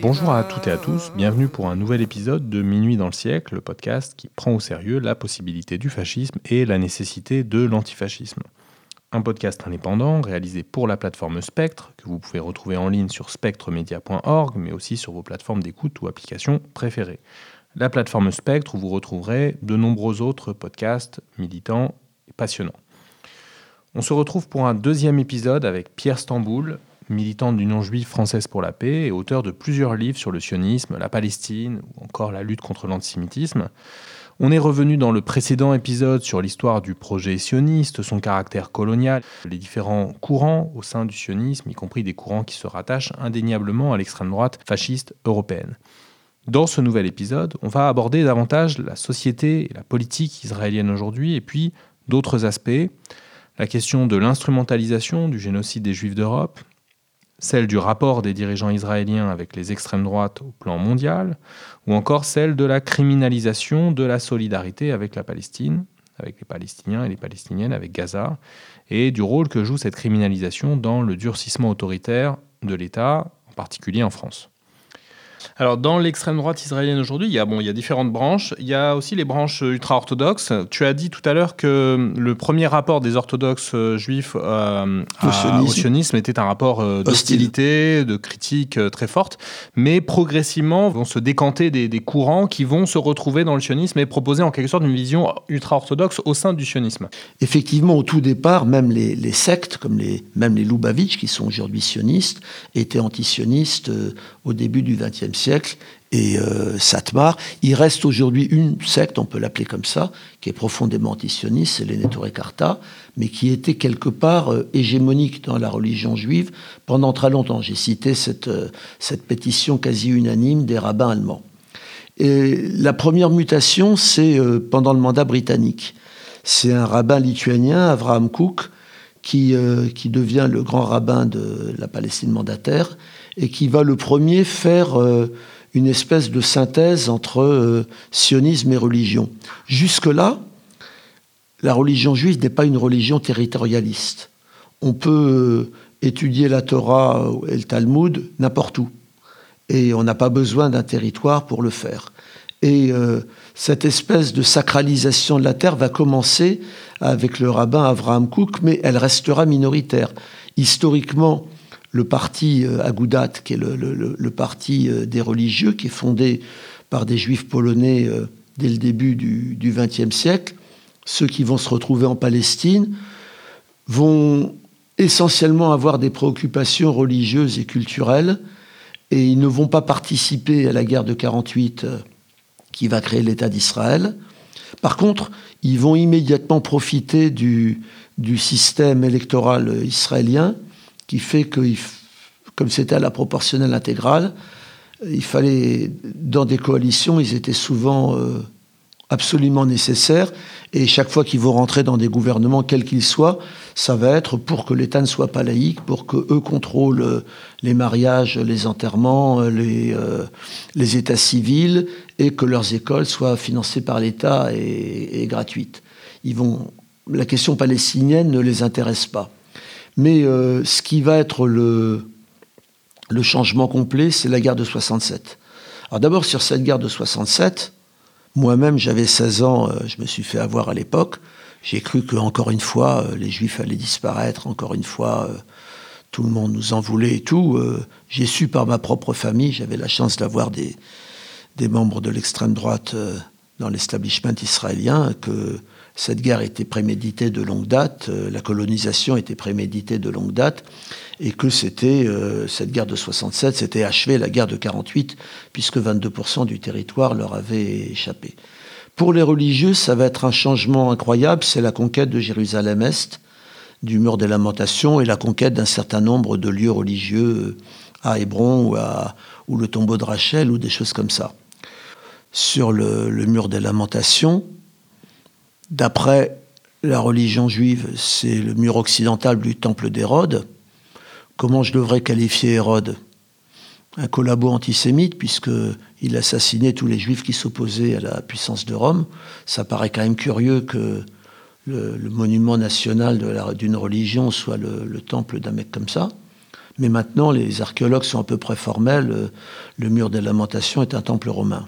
Bonjour à toutes et à tous, bienvenue pour un nouvel épisode de Minuit dans le siècle, le podcast qui prend au sérieux la possibilité du fascisme et la nécessité de l'antifascisme. Un podcast indépendant réalisé pour la plateforme Spectre, que vous pouvez retrouver en ligne sur spectremedia.org, mais aussi sur vos plateformes d'écoute ou applications préférées. La plateforme Spectre où vous retrouverez de nombreux autres podcasts militants et passionnants. On se retrouve pour un deuxième épisode avec Pierre Stamboul, militant de l'Union juive française pour la paix et auteur de plusieurs livres sur le sionisme, la Palestine ou encore la lutte contre l'antisémitisme. On est revenu dans le précédent épisode sur l'histoire du projet sioniste, son caractère colonial, les différents courants au sein du sionisme, y compris des courants qui se rattachent indéniablement à l'extrême droite fasciste européenne. Dans ce nouvel épisode, on va aborder davantage la société et la politique israélienne aujourd'hui, et puis d'autres aspects, la question de l'instrumentalisation du génocide des Juifs d'Europe, celle du rapport des dirigeants israéliens avec les extrêmes droites au plan mondial, ou encore celle de la criminalisation de la solidarité avec la Palestine, avec les Palestiniens et les Palestiniennes, avec Gaza, et du rôle que joue cette criminalisation dans le durcissement autoritaire de l'État, en particulier en France. Alors, dans l'extrême droite israélienne aujourd'hui, il y a bon, il y a différentes branches. Il y a aussi les branches ultra-orthodoxes. Tu as dit tout à l'heure que le premier rapport des orthodoxes euh, juifs euh, au, sionisme. était un rapport euh, d'hostilité, de critique très forte, mais progressivement vont se décanter des, courants qui vont se retrouver dans le sionisme et proposer en quelque sorte une vision ultra-orthodoxe au sein du sionisme. Effectivement, au tout départ, même les, sectes, comme les, même les Lubavitch, qui sont aujourd'hui sionistes, étaient anti-sionistes au début du XXe siècle et euh, Satmar. Il reste aujourd'hui une secte, on peut l'appeler comme ça, qui est profondément antisioniste, c'est les Karta, mais qui était quelque part euh, hégémonique dans la religion juive pendant très longtemps. J'ai cité cette, euh, cette pétition quasi unanime des rabbins allemands. Et la première mutation, c'est pendant le mandat britannique. C'est un rabbin lituanien, Avraham Cook, qui, qui devient le grand rabbin de la Palestine mandataire et qui va le premier faire euh, une espèce de synthèse entre euh, sionisme et religion. Jusque-là, la religion juive n'est pas une religion territorialiste. On peut euh, étudier la Torah et le Talmud n'importe où. Et on n'a pas besoin d'un territoire pour le faire. Et cette espèce de sacralisation de la terre va commencer avec le rabbin Avraham Kook, mais elle restera minoritaire. Historiquement, le parti euh, Agudat, qui est le, parti euh, des religieux, qui est fondé par des juifs polonais euh, dès le début du XXe siècle, ceux qui vont se retrouver en Palestine, vont essentiellement avoir des préoccupations religieuses et culturelles, et ils ne vont pas participer à la guerre de 48 qui va créer l'État d'Israël. Par contre, ils vont immédiatement profiter du, du système électoral israélien qui fait que, comme c'était à la proportionnelle intégrale, il fallait, dans des coalitions, ils étaient souvent euh, absolument nécessaires. Et chaque fois qu'ils vont rentrer dans des gouvernements, quels qu'ils soient, ça va être pour que l'État ne soit pas laïque, pour qu'eux contrôlent euh, les mariages, les enterrements, euh, les, les états civils, et que leurs écoles soient financées par l'État et, et gratuites. Ils vont, la question palestinienne ne les intéresse pas. Mais euh, ce qui va être le, changement complet, c'est la guerre de 67. Alors d'abord, sur cette guerre de 67, moi-même, j'avais 16 ans, euh, je me suis fait avoir à l'époque. J'ai cru que encore une fois, euh, les Juifs allaient disparaître, encore une fois, tout le monde nous en voulait et tout. J'ai su par ma propre famille, j'avais la chance d'avoir des, des membres de l'extrême droite dans l'establishment israélien, que cette guerre était préméditée de longue date, euh, la colonisation était préméditée de longue date, et que c'était euh, cette guerre de 67, c'était achevé la guerre de 48, puisque 22% du territoire leur avait échappé. Pour les religieux, ça va être un changement incroyable, c'est la conquête de Jérusalem-Est, du mur des lamentations, et la conquête d'un certain nombre de lieux religieux à Hébron ou, à, ou le tombeau de Rachel ou des choses comme ça. Sur le mur des lamentations, D'après la religion juive, c'est le mur occidental du temple d'Hérode. Comment je devrais qualifier Hérode? Un collabo antisémite, puisqu'il assassinait tous les juifs qui s'opposaient à la puissance de Rome. Ça paraît quand même curieux que le, monument national d'une religion soit le, temple d'un mec comme ça. Mais maintenant, les archéologues sont à peu près formels. Le mur des lamentations est un temple romain.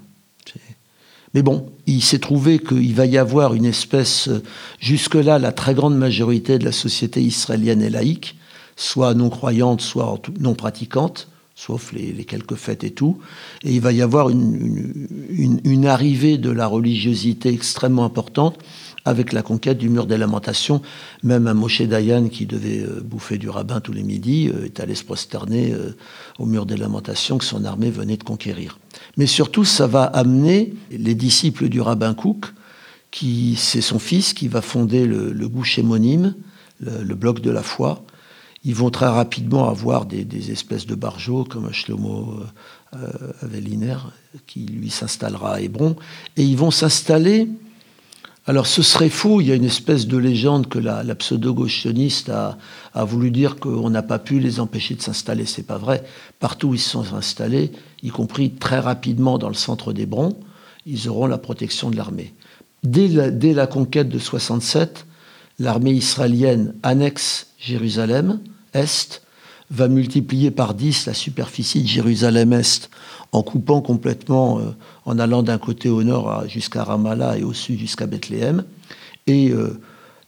Mais bon, il s'est trouvé qu'il va y avoir une espèce, euh, jusque-là, la très grande majorité de la société israélienne est laïque, soit non croyante, soit non pratiquante, sauf les, quelques fêtes et tout. Et il va y avoir une arrivée de la religiosité extrêmement importante avec la conquête du mur des lamentations. Même un Moshe Dayan qui devait euh, bouffer du rabbin tous les midis euh, est allé se prosterner euh, au mur des lamentations que son armée venait de conquérir. Mais surtout, ça va amener les disciples du rabbin Cook, qui c'est son fils qui va fonder le, le le, le, bloc de la foi. Ils vont très rapidement avoir des, espèces de barjots comme Shlomo Aveliner, qui lui s'installera à Hébron. Et ils vont s'installer alors ce serait faux, il y a une espèce de légende que la, pseudo-gauche a, voulu dire qu'on n'a pas pu les empêcher de s'installer. C'est pas vrai. Partout où ils se sont installés, y compris très rapidement dans le centre d'Hébron, ils auront la protection de l'armée. Dès la, conquête de 67, l'armée israélienne annexe Jérusalem Est, va multiplier par 10 la superficie de Jérusalem-Est en coupant complètement, euh, en allant d'un côté au nord jusqu'à Ramallah et au sud jusqu'à Bethléem. Et euh,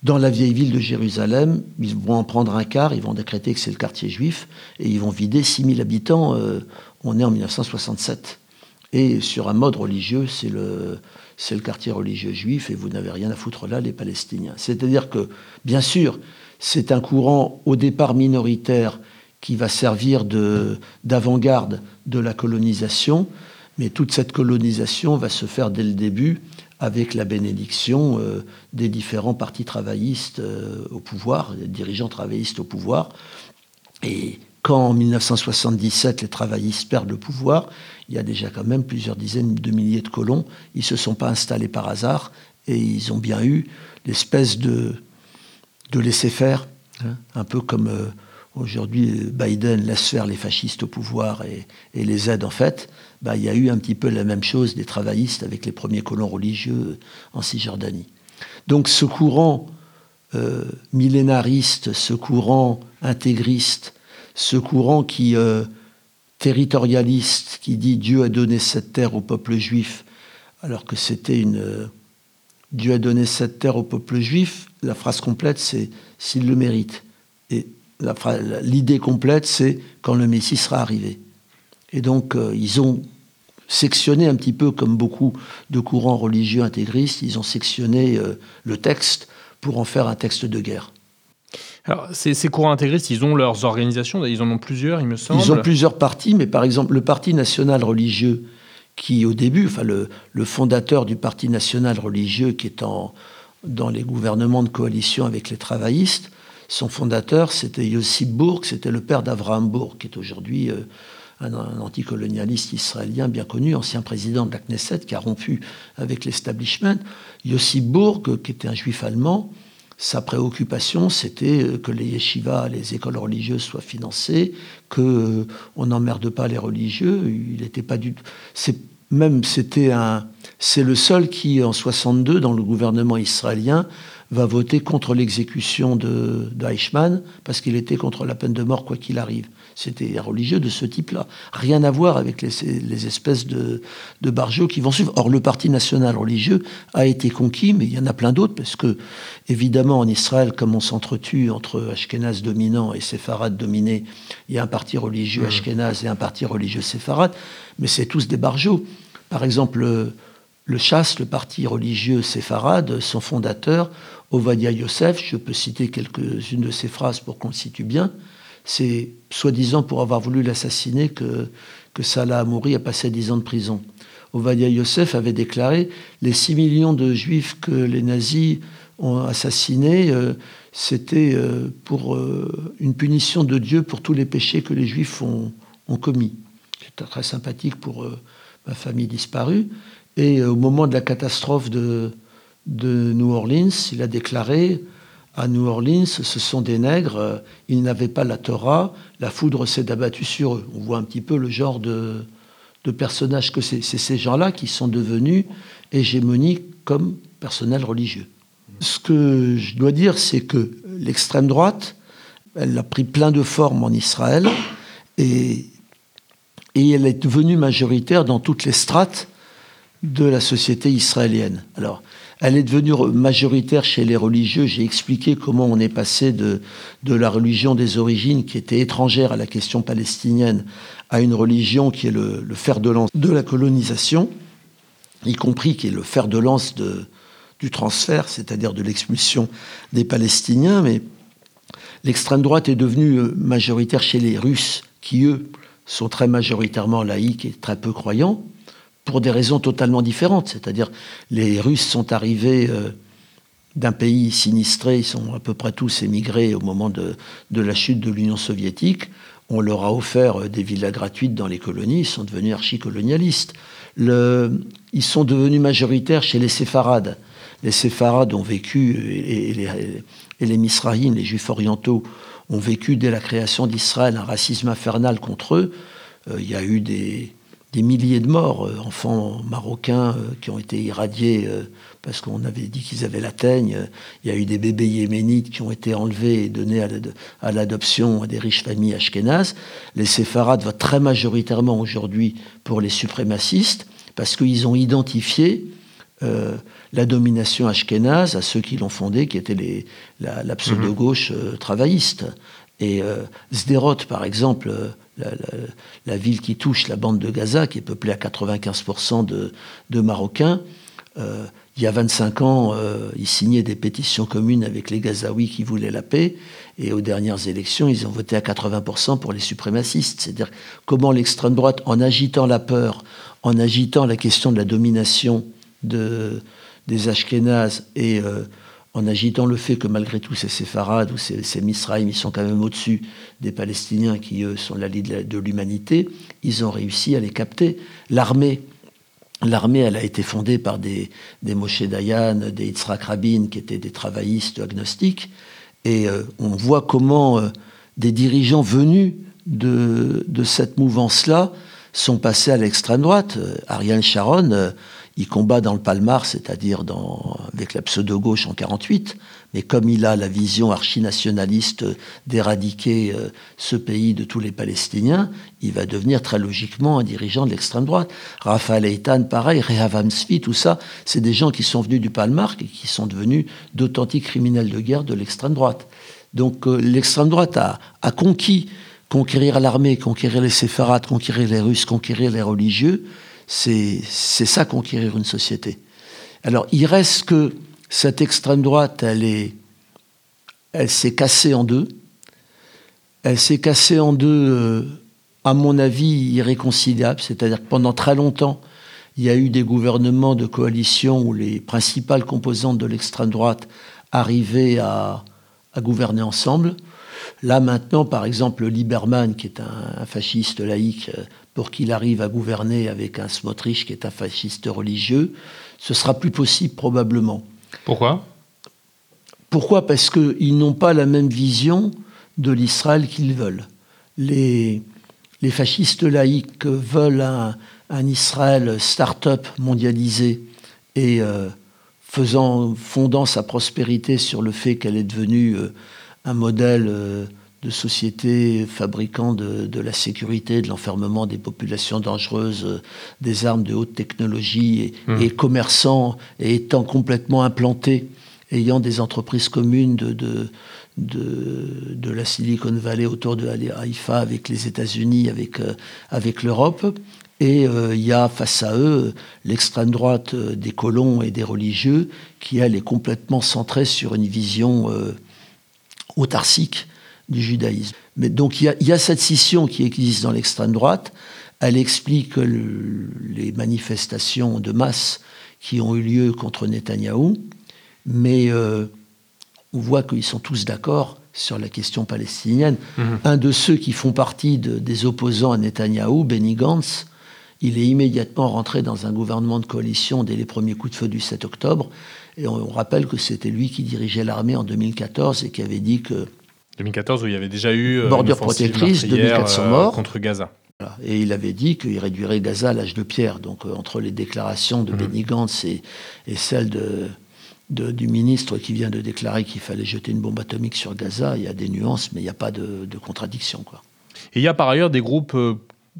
dans la vieille ville de Jérusalem, ils vont en prendre un quart, ils vont décréter que c'est le quartier juif, et ils vont vider 6000 habitants. Euh, on est en 1967. Et sur un mode religieux, c'est le, c'est le quartier religieux juif, et vous n'avez rien à foutre là, les Palestiniens. C'est-à-dire que, bien sûr, c'est un courant au départ minoritaire qui va servir d'avant-garde de, la colonisation, mais toute cette colonisation va se faire dès le début avec la bénédiction euh, des différents partis travaillistes euh, au pouvoir, des dirigeants travaillistes au pouvoir. Et quand en 1977 les travaillistes perdent le pouvoir, il y a déjà quand même plusieurs dizaines de milliers de colons. Ils ne se sont pas installés par hasard et ils ont bien eu l'espèce de, de laisser-faire, hein, un peu comme... Euh, Aujourd'hui, Biden laisse faire les fascistes au pouvoir et, les aide en fait. Bah, il y a eu un petit peu la même chose des travaillistes avec les premiers colons religieux en Cisjordanie. Donc ce courant euh, millénariste, ce courant intégriste, ce courant qui euh, territorialiste, qui dit Dieu a donné cette terre au peuple juif, alors que c'était une euh, Dieu a donné cette terre au peuple juif. La phrase complète, c'est s'il le mérite. Et l'idée complète, c'est quand le Messie sera arrivé. Et donc, euh, ils ont sectionné un petit peu comme beaucoup de courants religieux intégristes, ils ont sectionné euh, le texte pour en faire un texte de guerre. Alors, ces, courants intégristes, ils ont leurs organisations, ils en ont plusieurs, il me semble. Ils ont plusieurs partis, mais par exemple, le Parti national religieux, qui au début, enfin, le, fondateur du Parti national religieux, qui est en, dans les gouvernements de coalition avec les travaillistes, son fondateur, c'était Yossi Bourg, c'était le père d'Avraham Bourg, qui est aujourd'hui euh, un, anticolonialiste israélien bien connu, ancien président de la Knesset, qui a rompu avec l'establishment. Yossi Bourg, qui était un juif allemand, sa préoccupation, c'était euh, que les yeshivas, les écoles religieuses soient financées, que euh, on n'emmerde pas les religieux. Il n'était pas du même c'était un c'est le seul qui en 62 dans le gouvernement israélien va voter contre l'exécution de, d'Eichmann parce qu'il était contre la peine de mort quoi qu'il arrive. C'était un religieux de ce type-là. Rien à voir avec les, espèces de, de barjots qui vont suivre. Or, le Parti national religieux a été conquis, mais il y en a plein d'autres parce que, évidemment, en Israël, comme on s'entretue entre Ashkenaz dominant et séfarade dominé, il y a un parti religieux mmh. Ashkenaz et un parti religieux séfarade, mais c'est tous des barjots. Par exemple, le Chasse, le parti religieux séfarade, son fondateur, Ovadia Yosef, je peux citer quelques-unes de ses phrases pour qu'on situe bien, c'est soi-disant pour avoir voulu l'assassiner que, que Salah Amouri a passé 10 ans de prison. Ovadia Yosef avait déclaré les 6 millions de juifs que les nazis ont assassinés, euh, c'était euh, pour euh, une punition de Dieu pour tous les péchés que les juifs ont, ont commis. C'était très sympathique pour ma famille disparue. Et au moment de la catastrophe de, de New Orleans, il a déclaré à New Orleans, ce sont des nègres, ils n'avaient pas la Torah, la foudre s'est abattue sur eux. On voit un petit peu le genre de, de personnages que c'est. C'est ces gens-là qui sont devenus hégémoniques comme personnel religieux. Ce que je dois dire, c'est que l'extrême droite, elle a pris plein de formes en Israël et, et elle est devenue majoritaire dans toutes les strates de la société israélienne. Alors, elle est devenue majoritaire chez les religieux. J'ai expliqué comment on est passé de, la religion des origines, qui était étrangère à la question palestinienne, à une religion qui est le, fer de lance de la colonisation, y compris qui est le fer de lance du transfert, c'est-à-dire de l'expulsion des Palestiniens. Mais l'extrême droite est devenue euh, majoritaire chez les Russes, qui, eux, sont très majoritairement laïcs et très peu croyants pour des raisons totalement différentes. C'est-à-dire, les Russes sont arrivés euh, d'un pays sinistré, ils sont à peu près tous émigrés au moment de, la chute de l'Union soviétique. On leur a offert euh, des villas gratuites dans les colonies, ils sont devenus archicolonialistes. Le, ils sont devenus majoritaires chez les séfarades. Les séfarades ont vécu, et, les, et les juifs orientaux, ont vécu dès la création d'Israël un racisme infernal contre eux. Euh, il y a eu des, des milliers de morts, euh, enfants marocains euh, qui ont été irradiés euh, parce qu'on avait dit qu'ils avaient la teigne. Il y a eu des bébés yéménites qui ont été enlevés et donnés à l'adoption à des riches familles ashkénazes. Les séfarades votent très majoritairement aujourd'hui pour les suprémacistes parce qu'ils ont identifié la domination ashkénaze à ceux qui l'ont fondée, qui étaient les, la, pseudo-gauche travailliste. Et Sderot, par exemple, la, ville qui touche la bande de Gaza, qui est peuplée à 95% de, Marocains, euh, il y a 25 ans, euh, ils signaient des pétitions communes avec les Gazaouis qui voulaient la paix, et aux dernières élections, ils ont voté à 80% pour les suprémacistes. C'est-à-dire comment l'extrême droite, en agitant la peur, en agitant la question de la domination de, des Ashkénazes et euh, en agitant le fait que malgré tout ces séfarades ou ces, ces ils sont quand même au-dessus des Palestiniens qui, eux, sont la de l'humanité, ils ont réussi à les capter. L'armée, l'armée, elle a été fondée par des, des Moshe Dayan, des Yitzhak Rabin, qui étaient des travaillistes agnostiques, et euh, on voit comment euh, des dirigeants venus de, de cette mouvance-là sont passés à l'extrême droite. Euh, Ariel Sharon il combat dans le Palmar, c'est-à-dire avec la pseudo-gauche en 48, mais comme il a la vision archi-nationaliste d'éradiquer euh, ce pays de tous les Palestiniens, il va devenir très logiquement un dirigeant de l'extrême droite. Raphaël Eitan, pareil, Rehavam Svi, tout ça, c'est des gens qui sont venus du Palmar et qui sont devenus d'authentiques criminels de guerre de l'extrême droite. Donc euh, l'extrême droite a, a conquis conquérir l'armée, conquérir les séfarades, conquérir les Russes, conquérir les religieux, c'est ça conquérir une société. Alors il reste que cette extrême droite, elle elle s'est cassée en deux. Elle s'est cassée en deux, euh, à mon avis, irréconciliables. C'est-à-dire que pendant très longtemps, il y a eu des gouvernements de coalition où les principales composantes de l'extrême droite arrivaient à, gouverner ensemble. Là maintenant, par exemple, Lieberman, qui est un fasciste laïque, euh, pour qu'il arrive à gouverner avec un Smotrich qui est un fasciste religieux, ce sera plus possible probablement. Pourquoi? Pourquoi? Parce qu'ils n'ont pas la même vision de l'Israël qu'ils veulent. Les, les fascistes laïcs veulent un, Israël start-up mondialisé et euh, faisant, fondant sa prospérité sur le fait qu'elle est devenue euh, un modèle euh, de sociétés fabriquant de, la sécurité, de l'enfermement des populations dangereuses, euh, des armes de haute technologie et, mmh. commerçants et étant complètement implantés, ayant des entreprises communes de, de, de, la Silicon Valley autour de Haïfa avec les États-Unis, avec, euh, avec l'Europe. Et euh, il y a face à eux l'extrême droite des colons et des religieux qui, elle, est complètement centrée sur une vision autarcique du judaïsme. Mais donc il y, a, cette scission qui existe dans l'extrême droite. Elle explique les manifestations de masse qui ont eu lieu contre Netanyahou, mais euh, on voit qu'ils sont tous d'accord sur la question palestinienne. Mhm. Un de ceux qui font partie des opposants à Netanyahou, Benny Gantz, il est immédiatement rentré dans un gouvernement de coalition dès les premiers coups de feu du 7 octobre. Et on rappelle que c'était lui qui dirigeait l'armée en 2014 et qui avait dit que 2014 où il y avait déjà eu euh, bordure protectrice, 2400 morts contre Gaza. Et il avait dit qu'il réduirait Gaza à l'âge de pierre. Donc euh, entre les déclarations de mmh. Benny Gantz et, celles de, du ministre qui vient de déclarer qu'il fallait jeter une bombe atomique sur Gaza, il y a des nuances, mais il n'y a pas de, contradiction. Quoi. Et il y a par ailleurs des groupes euh,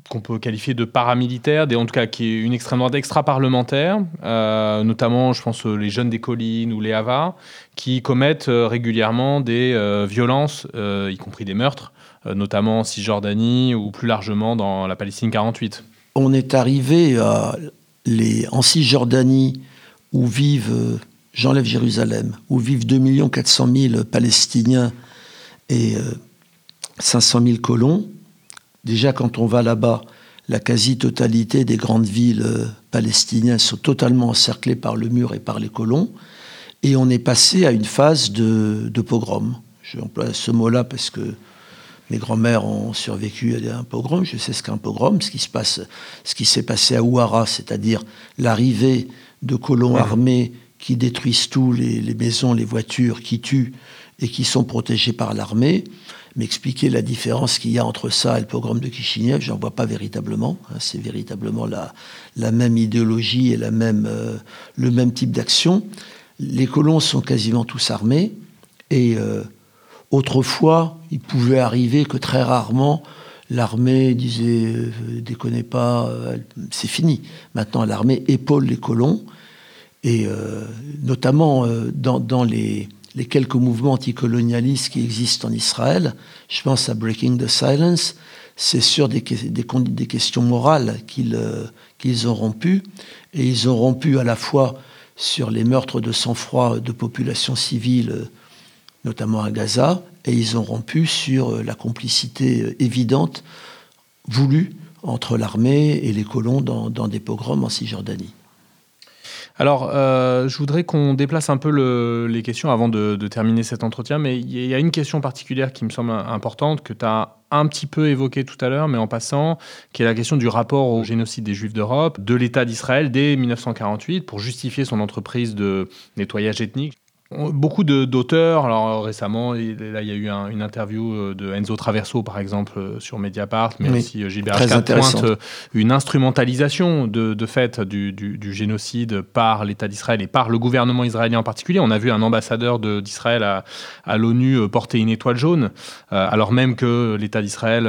qu'on peut qualifier de paramilitaires, des, en tout cas qui est une extrême droite extra-parlementaire, euh, notamment je pense les jeunes des collines ou les Havas, qui commettent euh, régulièrement des violences, y compris des meurtres, notamment en Cisjordanie ou plus largement dans la Palestine 48. On est arrivé à les, en Cisjordanie où vivent j'enlève Jérusalem, où vivent 2 400 000 Palestiniens et 500 euh, 000 colons, déjà quand on va là-bas, la quasi-totalité des grandes villes euh, palestiniennes sont totalement encerclées par le mur et par les colons, et on est passé à une phase de, de pogrom. J'emploie ce mot-là parce que mes grands-mères ont survécu à un pogrom, je sais ce qu'est un pogrom, ce qui se passe, ce qui s'est passé à Ouara, c'est-à-dire l'arrivée de colons armés qui détruisent tout, les, maisons, les voitures, qui tuent et qui sont protégés par l'armée. M'expliquer la différence qu'il y a entre ça et le pogrom de Kishinev, j'en vois pas véritablement. Hein. c'est véritablement la, la, même idéologie et la même, euh, le même type d'action. Les colons sont quasiment tous armés et euh, autrefois, il pouvait arriver que très rarement l'armée disait euh, déconnez pas, c'est fini. Maintenant, l'armée épaule les colons et euh, notamment euh, dans, les, quelques mouvements anticolonialistes qui existent en Israël, je pense à Breaking the Silence, c'est sur des, questions morales euh, qu'ils ont rompu, et ils ont rompu à la fois sur les meurtres de sang-froid de populations civiles, notamment à Gaza, et ils ont rompu sur la complicité évidente voulue entre l'armée et les colons dans des pogroms en Cisjordanie. Alors, euh, je voudrais qu'on déplace un peu les questions avant de, terminer cet entretien, mais il y a une question particulière qui me semble importante, que tu as un petit peu évoquée tout à l'heure, mais en passant, qui est la question du rapport au génocide des Juifs d'Europe, de l'État d'Israël dès 1948, pour justifier son entreprise de nettoyage ethnique. Beaucoup d'auteurs, alors récemment, là il y a eu une interview euh, de Enzo Traverso par exemple euh, sur Mediapart, mais aussi euh, Gilbert pointe une instrumentalisation de, de fait du, génocide par l'État d'Israël et par le gouvernement israélien en particulier. On a vu un ambassadeur d'Israël à, à l'ONU porter une étoile jaune, alors même que l'État d'Israël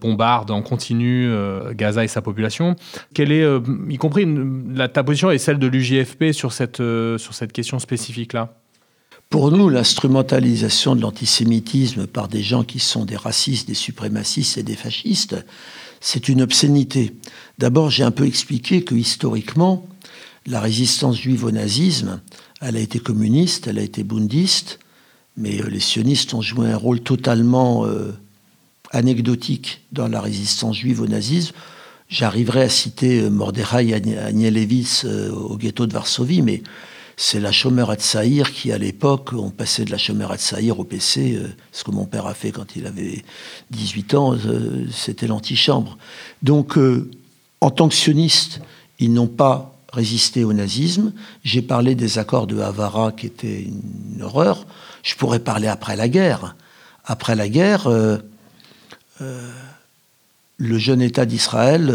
bombarde en continu Gaza et sa population. Quelle est, y compris la, ta position et celle de l'UJFP sur cette, sur cette question spécifique-là? Pour nous, l'instrumentalisation de l'antisémitisme par des gens qui sont des racistes, des suprémacistes et des fascistes, c'est une obscénité. D'abord, j'ai un peu expliqué que historiquement, la résistance juive au nazisme, elle a été communiste, elle a été bundiste, mais euh, les sionistes ont joué un rôle totalement euh, anecdotique dans la résistance juive au nazisme. J'arriverai à citer euh, Mordechai Anielewicz au ghetto de Varsovie, mais c'est la chômeur à Tsaïr qui, à l'époque, on passait de la chômeur à Tsaïr au PC, euh, ce que mon père a fait quand il avait 18 ans, euh, c'était l'antichambre. Donc, euh, en tant que sionistes, ils n'ont pas résisté au nazisme. J'ai parlé des accords de Havara qui étaient une horreur. Je pourrais parler après la guerre. Après la guerre, le jeune État d'Israël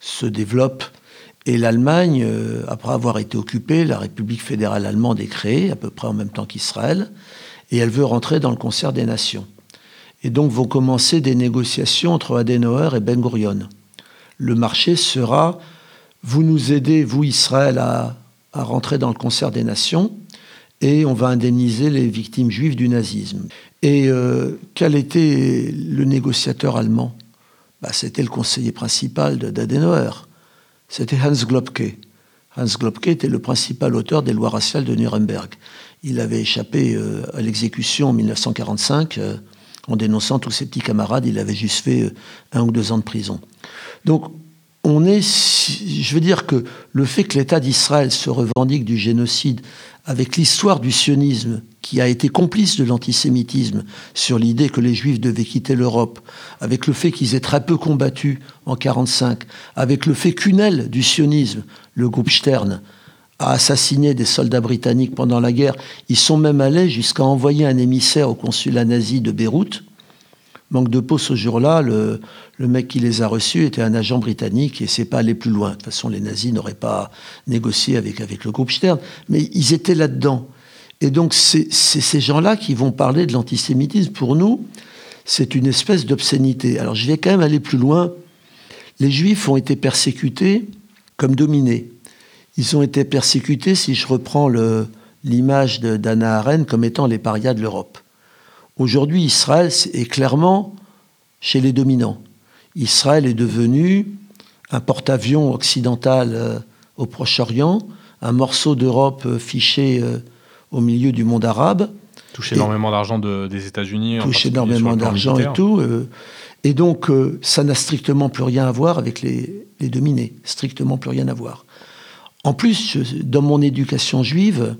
se développe et l'Allemagne, euh, après avoir été occupée, la République fédérale allemande est créée, à peu près en même temps qu'Israël, et elle veut rentrer dans le concert des nations. Et donc vont commencer des négociations entre Adenauer et Ben Gurion. Le marché sera, vous nous aidez, vous Israël, à, rentrer dans le concert des nations, et on va indemniser les victimes juives du nazisme. Et euh, quel était le négociateur allemand? Bah, C'était le conseiller principal d'Adenauer c'était Hans Globke. Hans Globke était le principal auteur des lois raciales de Nuremberg. Il avait échappé euh, à l'exécution en 1945 euh, en dénonçant tous ses petits camarades. Il avait juste fait euh, un ou deux ans de prison. Donc, on est, je veux dire que le fait que l'État d'Israël se revendique du génocide avec l'histoire du sionisme qui a été complice de l'antisémitisme sur l'idée que les juifs devaient quitter l'Europe, avec le fait qu'ils aient très peu combattu en 1945, avec le fait qu'une aile du sionisme, le groupe Stern, a assassiné des soldats britanniques pendant la guerre, ils sont même allés jusqu'à envoyer un émissaire au consulat nazi de Beyrouth, Manque de peau, ce jour-là, le, mec qui les a reçus était un agent britannique et c'est pas aller plus loin. De toute façon, les nazis n'auraient pas négocié avec, avec le groupe Stern, mais ils étaient là-dedans. Et donc, c'est ces gens-là qui vont parler de l'antisémitisme. Pour nous, c'est une espèce d'obscénité. Alors, je vais quand même aller plus loin. Les Juifs ont été persécutés comme dominés. Ils ont été persécutés, si je reprends l'image d'Anna Arendt, comme étant les parias de l'Europe. Aujourd'hui, Israël est clairement chez les dominants. Israël est devenu un porte-avions occidental euh, au Proche-Orient, un morceau d'Europe euh, fiché euh, au milieu du monde arabe. Touche énormément d'argent des États-Unis. Touche énormément d'argent et tout. et donc, ça n'a strictement plus rien à voir avec les, les, dominés. Strictement plus rien à voir. En plus, dans mon éducation juive,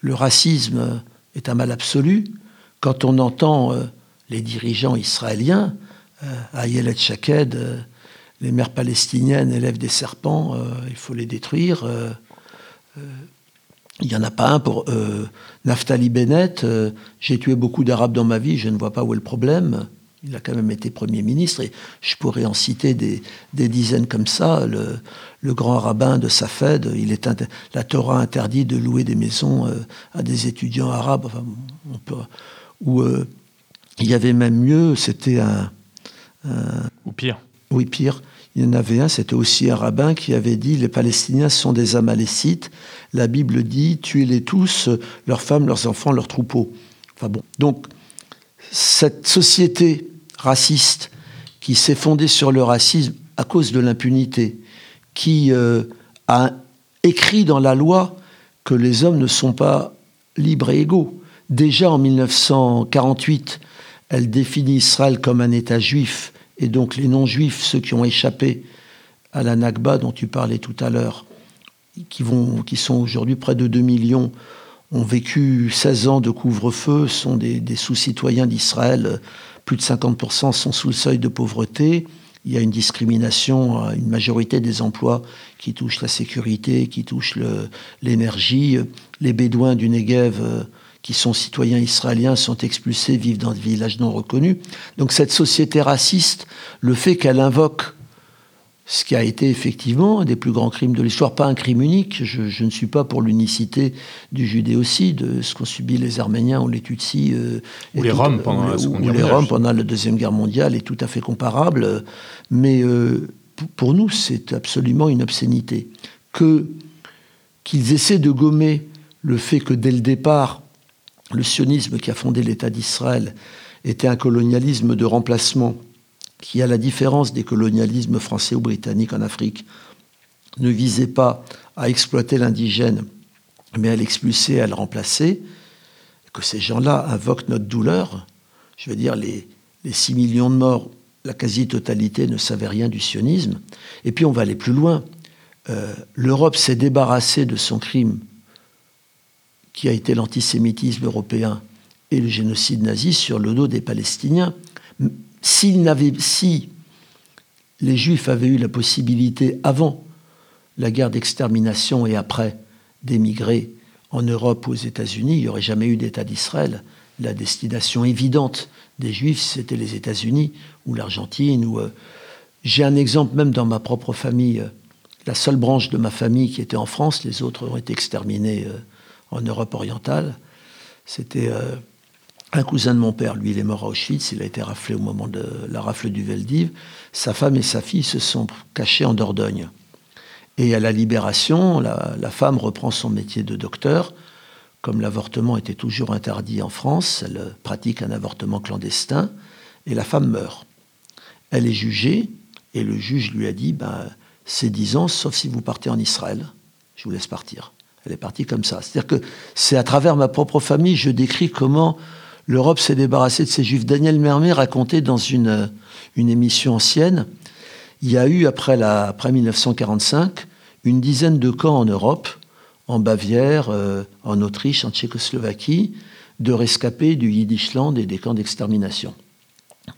le racisme est un mal absolu quand on entend euh, les dirigeants israéliens, euh, Ayelet Shaked, euh, les mères palestiniennes élèvent des serpents, il faut les détruire. Il n'y en a pas un pour Naftali Bennett. J'ai tué beaucoup d'Arabes dans ma vie, je ne vois pas où est le problème. Il a quand même été Premier ministre et je pourrais en citer des, dizaines comme ça. Le, grand rabbin de Safed, la Torah interdit de louer des maisons à des étudiants arabes. Où euh, il y avait même mieux, c'était un, Ou pire. Oui, pire. Il y en avait un, c'était aussi un rabbin qui avait dit les Palestiniens sont des Amalécites. La Bible dit tuez-les tous, leurs femmes, leurs enfants, leurs troupeaux. Enfin bon. Donc, cette société raciste qui s'est fondée sur le racisme à cause de l'impunité, qui euh, a écrit dans la loi que les hommes ne sont pas libres et égaux, Déjà en 1948, elle définit Israël comme un État juif, et donc les non-juifs, ceux qui ont échappé à la Nakba dont tu parlais tout à l'heure, qui, qui sont aujourd'hui près de 2 millions, ont vécu 16 ans de couvre-feu, sont des, sous-citoyens d'Israël, plus de 50% sont sous le seuil de pauvreté. Il y a une discrimination à une majorité des emplois qui touchent la sécurité, qui touchent l'énergie. Les Bédouins du Negev euh, qui sont citoyens israéliens sont expulsés, vivent dans des villages non reconnus. Donc cette société raciste, le fait qu'elle invoque ce qui a été effectivement un des plus grands crimes de l'histoire, pas un crime unique, je, ne suis pas pour l'unicité du judéocide, ce qu'ont subi les Arméniens ou les Tutsis. Euh, ou les Roms pendant la Seconde Guerre mondiale. pendant la Deuxième Guerre mondiale est tout à fait comparable, mais euh, pour nous c'est absolument une obscénité. Que, qu'ils essaient de gommer le fait que dès le départ, le sionisme qui a fondé l'État d'Israël était un colonialisme de remplacement qui, à la différence des colonialismes français ou britanniques en Afrique, ne visait pas à exploiter l'indigène, mais à l'expulser, à le remplacer, que ces gens-là invoquent notre douleur. Je veux dire, les, les 6 millions de morts, la quasi-totalité ne savait rien du sionisme. Et puis on va aller plus loin. Euh, L'Europe s'est débarrassée de son crime qui a été l'antisémitisme européen et le génocide nazi sur le dos des Palestiniens. Si les Juifs avaient eu la possibilité, avant la guerre d'extermination et après, d'émigrer en Europe ou aux États-Unis, il n'y aurait jamais eu d'État d'Israël. La destination évidente des Juifs, c'était les États-Unis ou l'Argentine. Euh, J'ai un exemple même dans ma propre famille. La seule branche de ma famille qui était en France, les autres ont été exterminés euh, en Europe orientale. C'était euh, un cousin de mon père, lui il est mort à Auschwitz, il a été raflé au moment de la rafle du Veldiv. Sa femme et sa fille se sont cachés en Dordogne. Et à la libération, la, la femme reprend son métier de docteur. Comme l'avortement était toujours interdit en France, elle pratique un avortement clandestin et la femme meurt. Elle est jugée et le juge lui a dit ben, c'est 10 ans, sauf si vous partez en Israël. Je vous laisse partir. Elle est partie comme ça. C'est-à-dire que c'est à travers ma propre famille, je décris comment l'Europe s'est débarrassée de ces juifs. Daniel Mermet racontait dans une, émission ancienne, il y a eu, après, la, après 1945, une dizaine de camps en Europe, en Bavière, euh, en Autriche, en Tchécoslovaquie, de rescapés du Yiddishland et des camps d'extermination.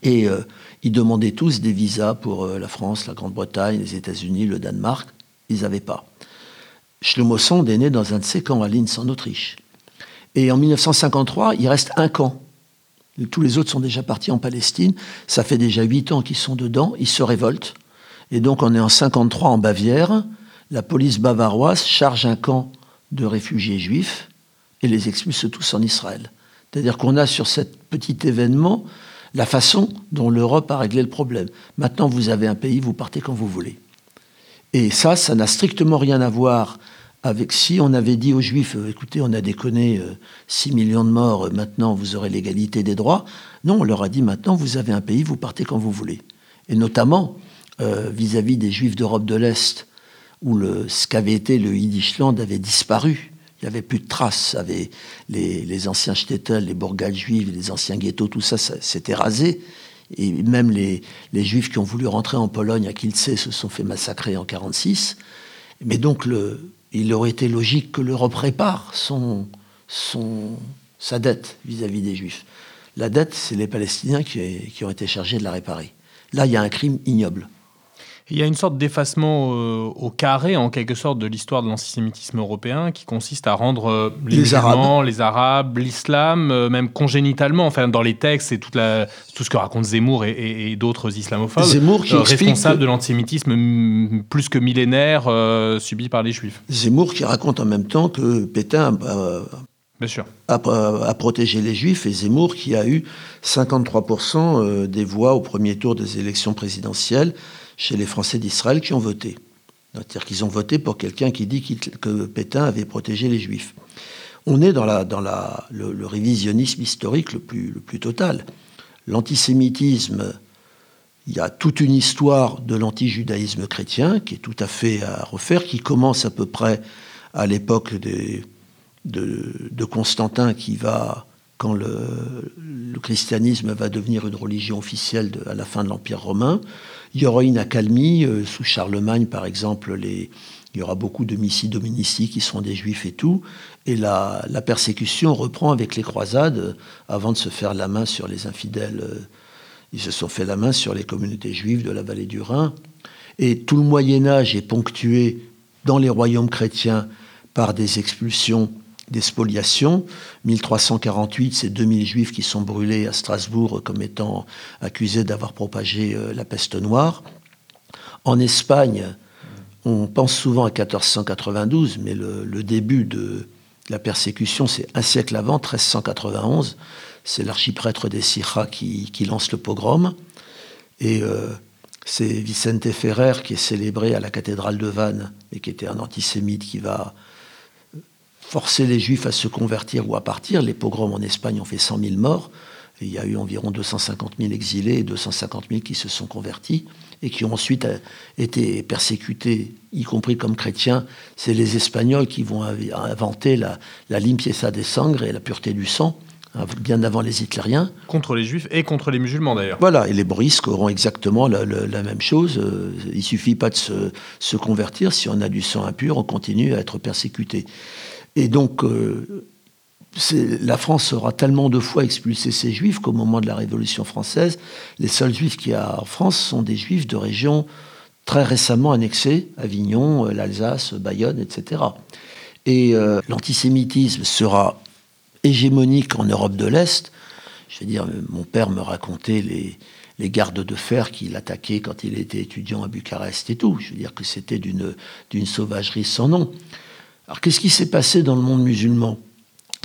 Et euh, ils demandaient tous des visas pour euh, la France, la Grande-Bretagne, les États-Unis, le Danemark. Ils n'avaient pas. Shlomo Sand est né dans un de ces camps à Linz, en Autriche. Et en 1953, il reste un camp Tous les autres sont déjà partis en Palestine. Ça fait déjà huit ans qu'ils sont dedans. Ils se révoltent. Et donc, on est en 53 en Bavière. La police bavaroise charge un camp de réfugiés juifs et les expulse tous en Israël. C'est-à-dire qu'on a sur cet petit événement la façon dont l'Europe a réglé le problème. Maintenant, vous avez un pays, vous partez quand vous voulez. Et ça, ça n'a strictement rien à voir avec si on avait dit aux Juifs, euh, écoutez, on a déconné 6 euh, millions de morts, euh, maintenant vous aurez l'égalité des droits. Non, on leur a dit maintenant, vous avez un pays, vous partez quand vous voulez. Et notamment vis-à-vis des Juifs d'Europe de l'Est, où le, ce qu'avait été le Yiddishland avait disparu. Il n'y avait plus de traces. Avait les, les, anciens shtetl, les bourgades juives, les anciens ghettos, tout ça, ça s'était rasé. Et même les, les, Juifs qui ont voulu rentrer en Pologne à Kielce se sont fait massacrer en 1946. Mais donc, le, il aurait été logique que l'Europe répare sa dette vis-à-vis des Juifs. La dette, c'est les Palestiniens qui ont été chargés de la réparer. Là, il y a un crime ignoble. Il y a une sorte d'effacement euh, au carré, en quelque sorte, de l'histoire de l'antisémitisme européen qui consiste à rendre euh, les, musulmans, les Arabes, l'islam, euh, même congénitalement, enfin, dans les textes et toute la, tout ce que raconte Zemmour et, d'autres islamophobes, Zemmour qui responsable de l'antisémitisme plus que millénaire subi par les juifs. Zemmour qui raconte en même temps que Pétain Bien sûr. A, protégé les juifs et Zemmour qui a eu 53% des voix au premier tour des élections présidentielles chez les Français d'Israël qui ont voté. C'est-à-dire qu'ils ont voté pour quelqu'un qui dit que Pétain avait protégé les Juifs. On est dans, la, le, révisionnisme historique le plus, total. L'antisémitisme, il y a toute une histoire de l'antijudaïsme chrétien qui est tout à fait à refaire, qui commence à peu près à l'époque de, Constantin, qui va, quand le, christianisme va devenir une religion officielle à la fin de l'Empire romain, il y aura une accalmie. Euh, sous Charlemagne, par exemple, il y aura beaucoup de missi dominici qui seront des juifs et tout. Et la, la, persécution reprend avec les croisades euh, avant de se faire la main sur les infidèles. Euh, ils se sont fait la main sur les communautés juives de la vallée du Rhin. Et tout le Moyen Âge est ponctué dans les royaumes chrétiens par des expulsions des spoliations. 1348, c'est 2000 juifs qui sont brûlés à Strasbourg comme étant accusés d'avoir propagé euh, la peste noire. En Espagne, on pense souvent à 1492, mais le, début de la persécution, c'est un siècle avant, 1391. C'est l'archiprêtre des Sira qui, lance le pogrom. Et euh, c'est Vicente Ferrer qui est célébré à la cathédrale de Vannes et qui était un antisémite qui va forcer les juifs à se convertir ou à partir. Les pogroms en Espagne ont fait 100 000 morts. il y a eu environ 250 000 exilés et 250 000 qui se sont convertis et qui ont ensuite euh, été persécutés, y compris comme chrétiens. C'est les Espagnols qui vont inventer la, la limpieza des sangres et la pureté du sang hein, bien avant les hitlériens. Contre les juifs et contre les musulmans d'ailleurs. Voilà, et les brisques auront exactement la, même chose. Euh, il suffit pas de se, se, convertir. Si on a du sang impur, on continue à être persécuté. Et donc, euh, la France aura tellement de fois expulsé ses juifs qu'au moment de la Révolution française, les seuls juifs qu'il y a en France sont des juifs de régions très récemment annexées, Avignon, euh, l'Alsace, Bayonne, etc. Et euh, l'antisémitisme sera hégémonique en Europe de l'Est. Je veux dire, mon père me racontait les, les gardes de fer qu'il attaquait quand il était étudiant à Bucarest et tout. Je veux dire que c'était d'une sauvagerie sans nom. Alors qu'est-ce qui s'est passé dans le monde musulman?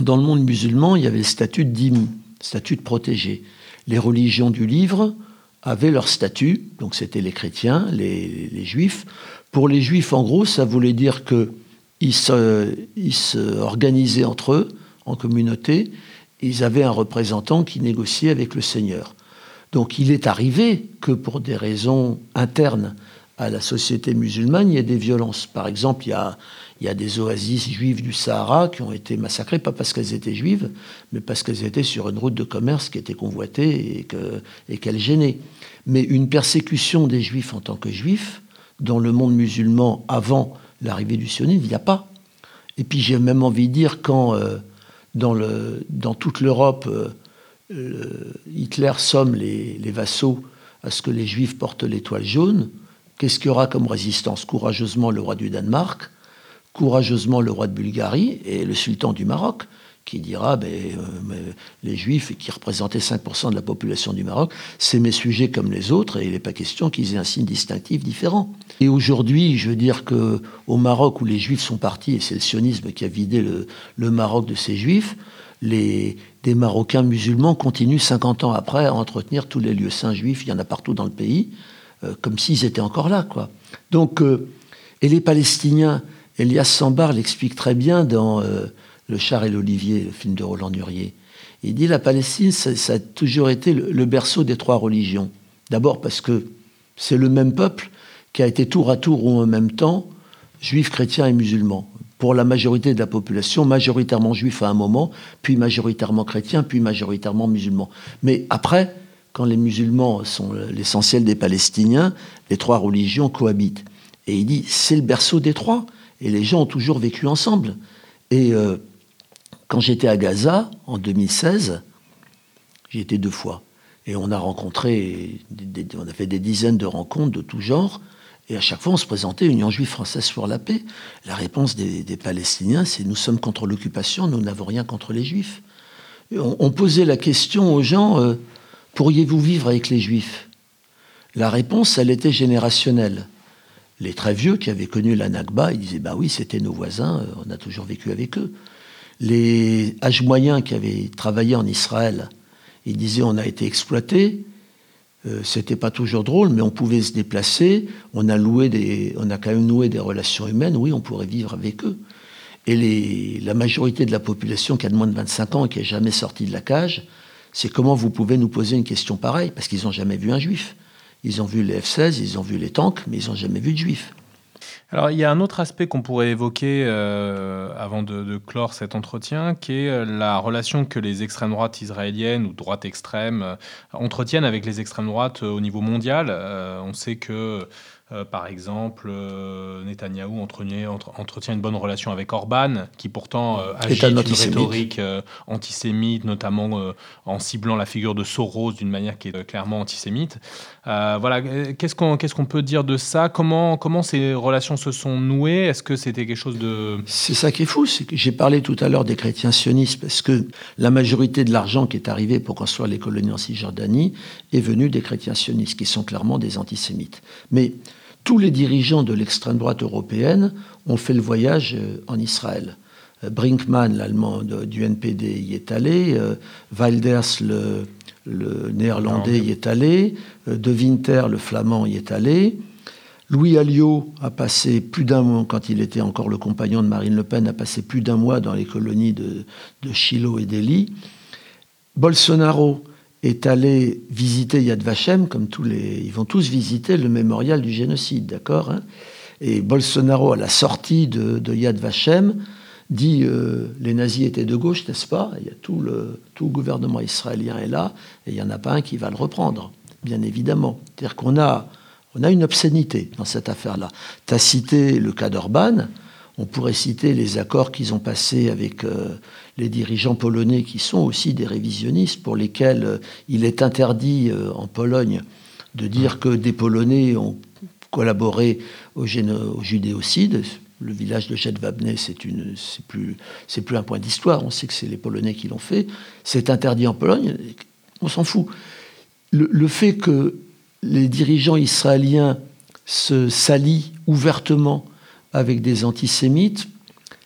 Dans le monde musulman, il y avait le statut d'hymne, statut de protégé. Les religions du livre avaient leur statut, donc c'était les chrétiens, les, juifs. Pour les juifs, en gros, ça voulait dire se, ils se organisaient entre eux, en communauté, ils avaient un représentant qui négociait avec le Seigneur. Donc il est arrivé que pour des raisons internes à la société musulmane, il y ait des violences. Par exemple, il y a, il y a des oasis juives du Sahara qui ont été massacrées, pas parce qu'elles étaient juives, mais parce qu'elles étaient sur une route de commerce qui était convoitée et qu'elles et gênaient. Mais une persécution des juifs en tant que juifs, dans le monde musulman avant l'arrivée du sionisme, il n'y a pas. Et puis j'ai même envie de dire, quand euh, dans, toute l'Europe, euh, Hitler somme les, les vassaux à ce que les juifs portent l'étoile jaune, qu'est-ce qu'il y aura comme résistance? Courageusement le roi du Danemark, courageusement le roi de Bulgarie et le sultan du Maroc, qui dira ben, euh, les Juifs, qui représentaient 5% de la population du Maroc, c'est mes sujets comme les autres, et il n'est pas question qu'ils aient un signe distinctif différent. Et aujourd'hui, je veux dire que au Maroc où les Juifs sont partis, et c'est le sionisme qui a vidé le, Maroc de ces Juifs, les, des Marocains musulmans continuent 50 ans après à entretenir tous les lieux saints juifs, il y en a partout dans le pays, euh, comme s'ils étaient encore là. Quoi. Donc, euh, et les Palestiniens, Elias Sambar l'explique très bien dans le char et l'olivier, le film de Roland Nurier. Il dit la Palestine, ça, a toujours été le, berceau des trois religions. D'abord parce que c'est le même peuple qui a été tour à tour ou en même temps juif, chrétien et musulman. Pour la majorité de la population, majoritairement juif à un moment, puis majoritairement chrétien, puis majoritairement musulman. Mais après, quand les musulmans sont l'essentiel des Palestiniens, les trois religions cohabitent. Et il dit, c'est le berceau des trois. Et les gens ont toujours vécu ensemble. Et euh, quand j'étais à Gaza, en 2016, j'y étais deux fois. Et on a rencontré, on a fait des dizaines de rencontres de tout genre. Et à chaque fois, on se présentait Union juive française pour la paix. La réponse des, Palestiniens, c'est nous sommes contre l'occupation, nous n'avons rien contre les juifs. on, posait la question aux gens euh, pourriez-vous vivre avec les juifs? La réponse, elle était générationnelle. Les très vieux qui avaient connu la Nakba, ils disaient bah oui, c'était nos voisins, euh, on a toujours vécu avec eux. Les âges moyens qui avaient travaillé en Israël, ils disaient on a été exploité. Euh, c'était pas toujours drôle, mais on pouvait se déplacer. On a loué des, on a quand même noué des relations humaines. Oui, on pourrait vivre avec eux. Et la majorité de la population qui a de moins de 25 ans et qui n'est jamais sorti de la cage, c'est comment vous pouvez nous poser une question pareille Parce qu'ils n'ont jamais vu un juif. Ils ont vu les F-16, ils ont vu les tanks, mais ils n'ont jamais vu de juifs. Alors, il y a un autre aspect qu'on pourrait évoquer euh, avant de, clore cet entretien, qui est euh, la relation que les extrêmes droites israéliennes ou droites extrêmes euh, entretiennent avec les extrêmes droites au niveau mondial. on sait que euh, par exemple, euh, Netanyahou entretient, une bonne relation avec Orban, qui pourtant euh, agite une rhétorique antisémite, notamment en ciblant la figure de Soros d'une manière qui est clairement antisémite. voilà, qu'est-ce qu'on peut dire de ça? Comment, comment ces relations se sont nouées? Est-ce que c'était quelque chose de... C'est ça qui est fou, c'est que j'ai parlé tout à l'heure des chrétiens sionistes, parce que la majorité de l'argent qui est arrivé pour construire les colonies en Cisjordanie est venu des chrétiens sionistes, qui sont clairement des antisémites. Mais tous les dirigeants de l'extrême droite européenne ont fait le voyage euh, en Israël. Euh, Brinkmann, l'allemand du NPD, y est allé. Euh, Wilders, le, néerlandais, y est allé. De Winter, le flamand, y est allé. Louis Alliot a passé plus d'un mois, quand il était encore le compagnon de Marine Le Pen, a passé plus d'un mois dans les colonies de, de Shiloh et d'Eli. Bolsonaro est allé visiter Yad Vashem, comme tous les. Ils vont tous visiter le mémorial du génocide, d'accord hein Et Bolsonaro, à la sortie de, Yad Vashem, dit euh, les nazis étaient de gauche, n'est-ce pas? Il y a tout le, tout gouvernement israélien est là, et il n'y en a pas un qui va le reprendre, bien évidemment. C'est-à-dire qu'on a, on a une obscénité dans cette affaire-là. Tu as cité le cas d'Orban. On pourrait citer les accords qu'ils ont passés avec euh, les dirigeants polonais, qui sont aussi des révisionnistes, pour lesquels euh, il est interdit euh, en Pologne de dire que des Polonais ont collaboré au, au judéocide. Le village de Jedwabne, c'est plus, plus un point d'histoire. On sait que c'est les Polonais qui l'ont fait. C'est interdit en Pologne. On s'en fout. le fait que les dirigeants israéliens se s'allient ouvertement avec des antisémites,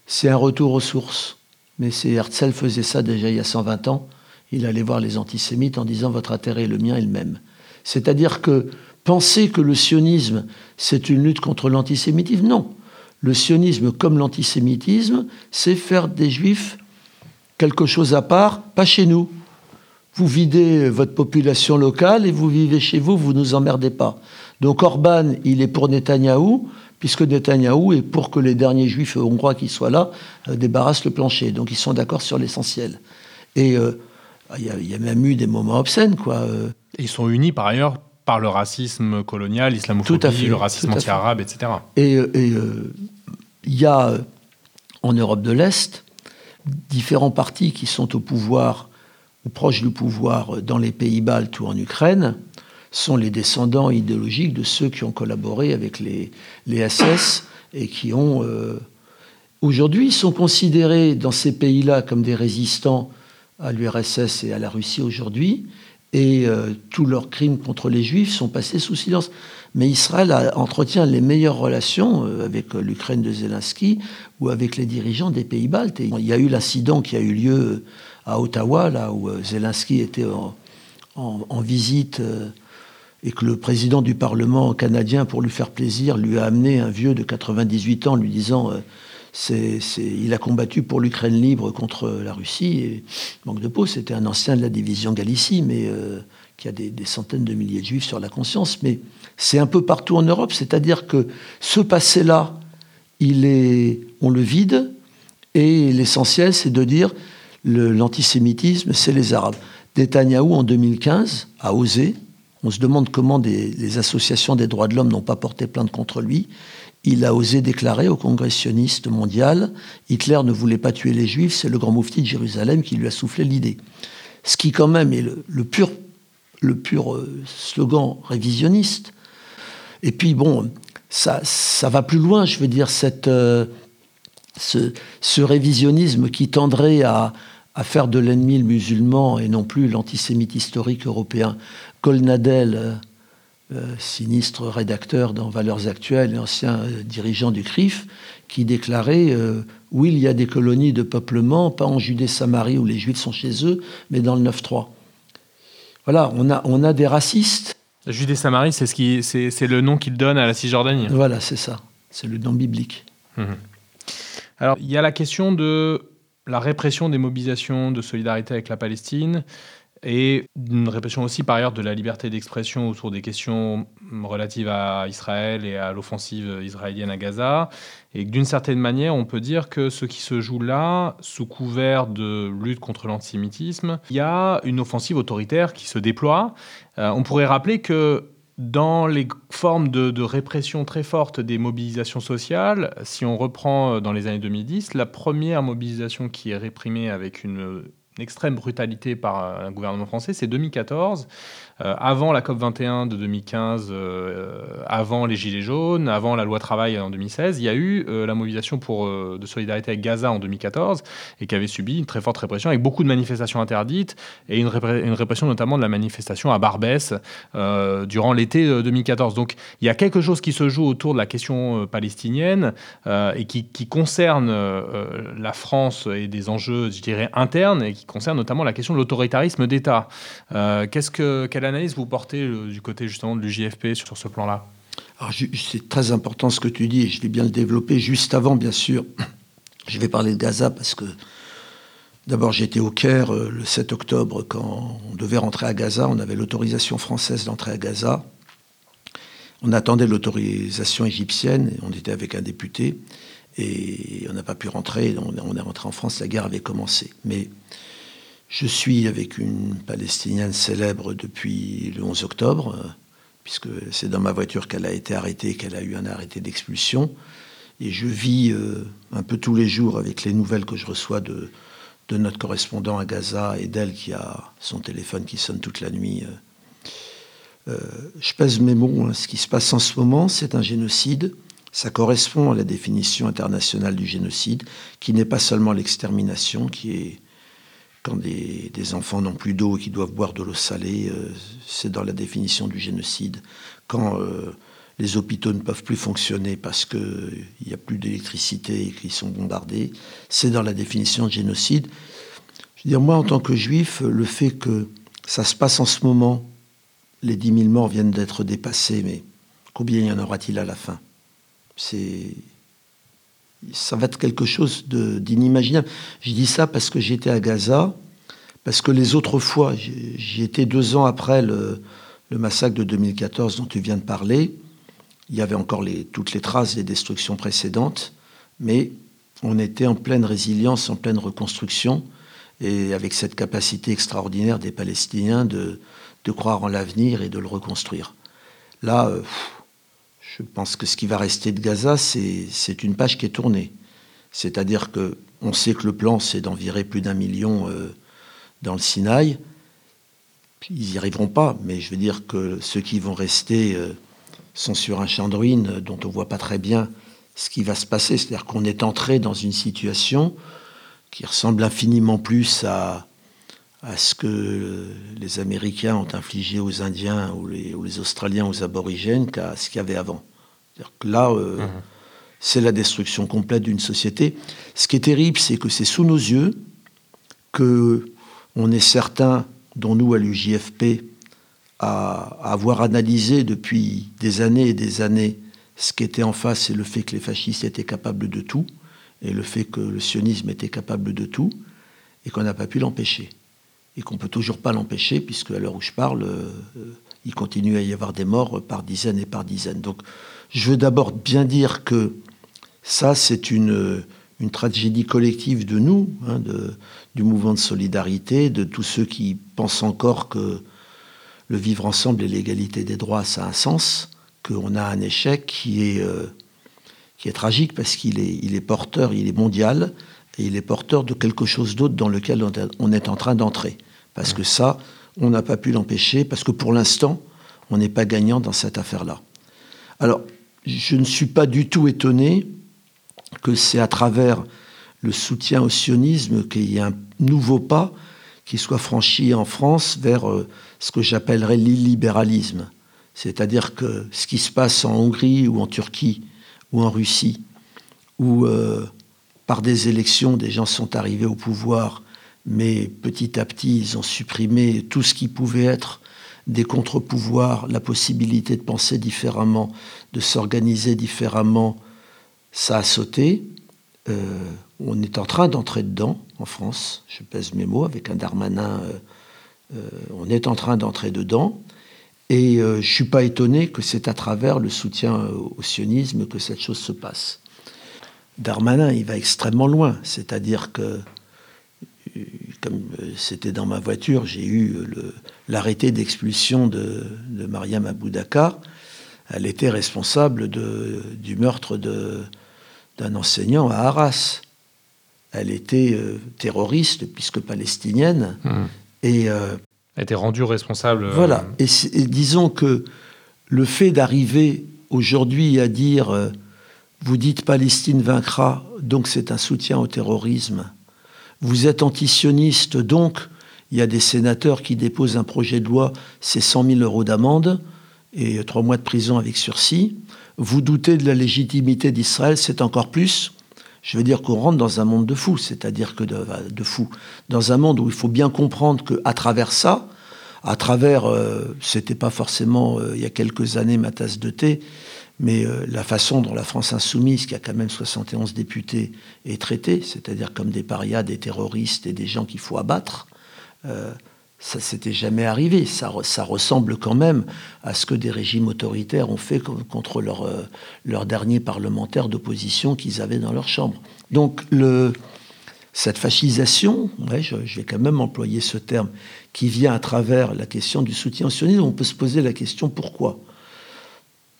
c'est un retour aux sources. Mais Herzl faisait ça déjà il y a 120 ans. Il allait voir les antisémites en disant votre intérêt et le mien est le même. C'est-à-dire que penser que le sionisme, c'est une lutte contre l'antisémitisme, non. Le sionisme, comme l'antisémitisme, c'est faire des juifs quelque chose à part, pas chez nous. Vous videz votre population locale et vous vivez chez vous, vous ne nous emmerdez pas. Donc Orban, il est pour Netanyahou, puisque Netanyahou est pour que les derniers juifs hongrois qui soient là euh, débarrassent le plancher. Donc ils sont d'accord sur l'essentiel. Et euh, il y, a même eu des moments obscènes. Quoi. Euh. ils sont unis par ailleurs par le racisme colonial, l'islamophobie, le racisme anti-arabe, etc. Et il y a en Europe de l'Est différents partis qui sont au pouvoir ou proches du pouvoir dans les pays baltes ou en Ukraine sont les descendants idéologiques de ceux qui ont collaboré avec les, les SS et qui ont, euh, Aujourd'hui, sont considérés dans ces pays-là comme des résistants à l'URSS et à la Russie aujourd'hui, et euh, tous leurs crimes contre les Juifs sont passés sous silence. Mais Israël entretient les meilleures relations euh, avec l'Ukraine de Zelensky ou avec les dirigeants des pays baltes. Il y a eu l'incident qui a eu lieu à Ottawa, là où Zelensky était en visite et que le président du Parlement canadien, pour lui faire plaisir, lui a amené un vieux de 98 ans, lui disant euh, il a combattu pour l'Ukraine libre contre la Russie. Manque de peau, c'était un ancien de la division Galicie, mais euh, qui a des, centaines de milliers de juifs sur la conscience. Mais c'est un peu partout en Europe, c'est-à-dire que ce passé-là, on le vide, et l'essentiel, c'est de dire l'antisémitisme, c'est les Arabes. Netanyahou, en 2015, a osé on se demande comment les associations des droits de l'homme n'ont pas porté plainte contre lui. Il a osé déclarer au congressionniste mondial Hitler ne voulait pas tuer les juifs, c'est le grand moufti de Jérusalem qui lui a soufflé l'idée. Ce qui, quand même, est le, pur, euh, slogan révisionniste. Et puis, bon, ça, va plus loin, je veux dire, euh, ce, ce révisionnisme qui tendrait à, à faire de l'ennemi le musulman et non plus l'antisémite historique européen. Colnadel, euh, euh, sinistre rédacteur dans Valeurs Actuelles et ancien euh, dirigeant du CRIF, qui déclarait Oui, il y a des colonies de peuplement, pas en Judée-Samarie où les Juifs sont chez eux, mais dans le 9-3. Voilà, on a, on a des racistes. Judée-Samarie, c'est, ce qui, c'est, c'est le nom qu'il donne à la Cisjordanie. Voilà, c'est ça. C'est le nom biblique. Mhm. Alors, il y a la question de la répression des mobilisations de solidarité avec la Palestine et une répression aussi par ailleurs de la liberté d'expression autour des questions relatives à Israël et à l'offensive israélienne à Gaza. Et d'une certaine manière, on peut dire que ce qui se joue là, sous couvert de lutte contre l'antisémitisme, il y a une offensive autoritaire qui se déploie. Euh, on pourrait rappeler que dans les formes de, répression très fortes des mobilisations sociales, si on reprend euh, dans les années 2010, la première mobilisation qui est réprimée avec une extrême brutalité par un gouvernement français, c'est 2014, euh, avant la COP21 de 2015, euh, avant les Gilets jaunes, avant la loi travail en 2016, il y a eu euh, la mobilisation pour, de solidarité avec Gaza en 2014 et qui avait subi une très forte répression avec beaucoup de manifestations interdites et une, une répression notamment de la manifestation à Barbès durant l'été 2014. Donc il y a quelque chose qui se joue autour de la question palestinienne et qui, qui concerne la France et des enjeux, je dirais, internes et qui concerne notamment la question de l'autoritarisme d'État. Que, quelle analyse vous portez euh, du côté justement de l'UJFP sur, ce plan-là? C'est très important ce que tu dis et je vais bien le développer. Juste avant, bien sûr, je vais parler de Gaza parce que d'abord j'étais au Caire euh, le 7 octobre quand on devait rentrer à Gaza. On avait l'autorisation française d'entrer à Gaza. On attendait l'autorisation égyptienne. On était avec un député et on n'a pas pu rentrer. On est rentré en France. La guerre avait commencé. Mais je suis avec une Palestinienne célèbre depuis le 11 octobre, euh, puisque c'est dans ma voiture qu'elle a été arrêtée, qu'elle a eu un arrêté d'expulsion. Et je vis euh, un peu tous les jours avec les nouvelles que je reçois de, notre correspondant à Gaza et d'elle qui a son téléphone qui sonne toute la nuit. Euh, je pèse mes mots. Hein. Ce qui se passe en ce moment, c'est un génocide. Ça correspond à la définition internationale du génocide, qui n'est pas seulement l'extermination, qui est quand des, enfants n'ont plus d'eau et qui doivent boire de l'eau salée, euh, c'est dans la définition du génocide. Quand euh, les hôpitaux ne peuvent plus fonctionner parce qu'il n'y a plus d'électricité et qu'ils sont bombardés, c'est dans la définition de génocide. Je veux dire, moi, en tant que juif, le fait que ça se passe en ce moment, les 10 000 morts viennent d'être dépassés, mais combien y en aura-t-il à la fin? C'est ça va être quelque chose d'inimaginable. Je dis ça parce que j'étais à Gaza, parce que les autres fois, j'y étais deux ans après le, massacre de 2014 dont tu viens de parler. Il y avait encore toutes les traces des destructions précédentes, mais on était en pleine résilience, en pleine reconstruction, et avec cette capacité extraordinaire des Palestiniens de, croire en l'avenir et de le reconstruire. Là, euh, je pense que ce qui va rester de Gaza, c'est une page qui est tournée. C'est-à-dire que on sait que le plan, c'est d'envirer plus d'un million euh, dans le Sinaï. Ils n'y arriveront pas, mais je veux dire que ceux qui vont rester euh, sont sur un champ de ruines dont on ne voit pas très bien ce qui va se passer. C'est-à-dire qu'on est entré dans une situation qui ressemble infiniment plus à, à ce que les Américains ont infligé aux Indiens ou les, les Australiens aux aborigènes qu'à ce qu'il y avait avant. Que là, euh, mmh. c'est la destruction complète d'une société. Ce qui est terrible, c'est que c'est sous nos yeux que on est certain, dont nous à l'UJFP, à, à avoir analysé depuis des années et des années ce qui était en face, c'est le fait que les fascistes étaient capables de tout, et le fait que le sionisme était capable de tout, et qu'on n'a pas pu l'empêcher. Et qu'on ne peut toujours pas l'empêcher, puisque à l'heure où je parle, euh, il continue à y avoir des morts par dizaines et par dizaines. Donc je veux d'abord bien dire que ça, c'est une, une tragédie collective de nous, hein, de, du mouvement de solidarité, de tous ceux qui pensent encore que le vivre ensemble et l'égalité des droits, ça a un sens qu'on a un échec qui est, euh, qui est tragique parce qu'il est, il est porteur, il est mondial, et il est porteur de quelque chose d'autre dans lequel on est en train d'entrer. Parce que ça, on n'a pas pu l'empêcher, parce que pour l'instant, on n'est pas gagnant dans cette affaire-là. Alors, je ne suis pas du tout étonné que c'est à travers le soutien au sionisme qu'il y ait un nouveau pas qui soit franchi en France vers euh, ce que j'appellerais l'illibéralisme. C'est-à-dire que ce qui se passe en Hongrie ou en Turquie ou en Russie, où euh, par des élections des gens sont arrivés au pouvoir, mais petit à petit ils ont supprimé tout ce qui pouvait être des contre-pouvoirs, la possibilité de penser différemment, de s'organiser différemment, ça a sauté. Euh, on est en train d'entrer dedans en France, je pèse mes mots, avec un Darmanin, euh, on est en train d'entrer dedans. Et euh, je ne suis pas étonné que c'est à travers le soutien au sionisme que cette chose se passe. Darmanin, il va extrêmement loin. C'est-à-dire que, euh, comme euh, c'était dans ma voiture, j'ai eu l'arrêté d'expulsion de, de, Mariam Aboudaka. Elle était responsable de, du meurtre d'un enseignant à Arras. Elle était terroriste, puisque palestinienne. Mmh. Et a été rendu responsable. Euh, voilà. Et, disons que le fait d'arriver aujourd'hui à dire euh, vous dites Palestine vaincra, donc c'est un soutien au terrorisme. Vous êtes antisioniste, donc il y a des sénateurs qui déposent un projet de loi, c'est 100 000 euros d'amende et trois mois de prison avec sursis. Vous doutez de la légitimité d'Israël, c'est encore plus. Je veux dire qu'on rentre dans un monde de fous, c'est-à-dire que de, de fous, dans un monde où il faut bien comprendre qu'à travers ça, à travers, euh, c'était pas forcément euh, il y a quelques années ma tasse de thé, mais euh, la façon dont la France insoumise, qui a quand même 71 députés, est traitée, c'est-à-dire comme des parias, des terroristes et des gens qu'il faut abattre, ça s'était jamais arrivé. Ça, ressemble quand même à ce que des régimes autoritaires ont fait contre leurs leur derniers parlementaires d'opposition qu'ils avaient dans leur chambre. Donc cette fascisation, je, je, vais quand même employer ce terme, qui vient à travers la question du soutien au sionisme, on peut se poser la question pourquoi?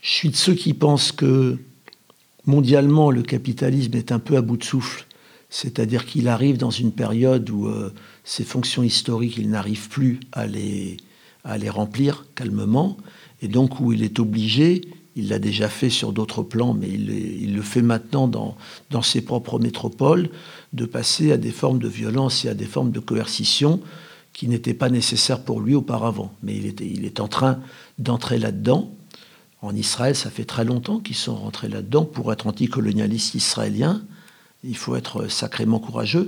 Je suis de ceux qui pensent que mondialement le capitalisme est un peu à bout de souffle, c'est-à-dire qu'il arrive dans une période où euh, ses fonctions historiques, il n'arrive plus à les, à les remplir calmement, et donc où il est obligé, il l'a déjà fait sur d'autres plans, mais il, le fait maintenant dans, dans ses propres métropoles, de passer à des formes de violence et à des formes de coercition qui n'étaient pas nécessaires pour lui auparavant. Mais il, était, il est en train d'entrer là-dedans. En Israël, ça fait très longtemps qu'ils sont rentrés là-dedans. Pour être anticolonialiste israélien, il faut être sacrément courageux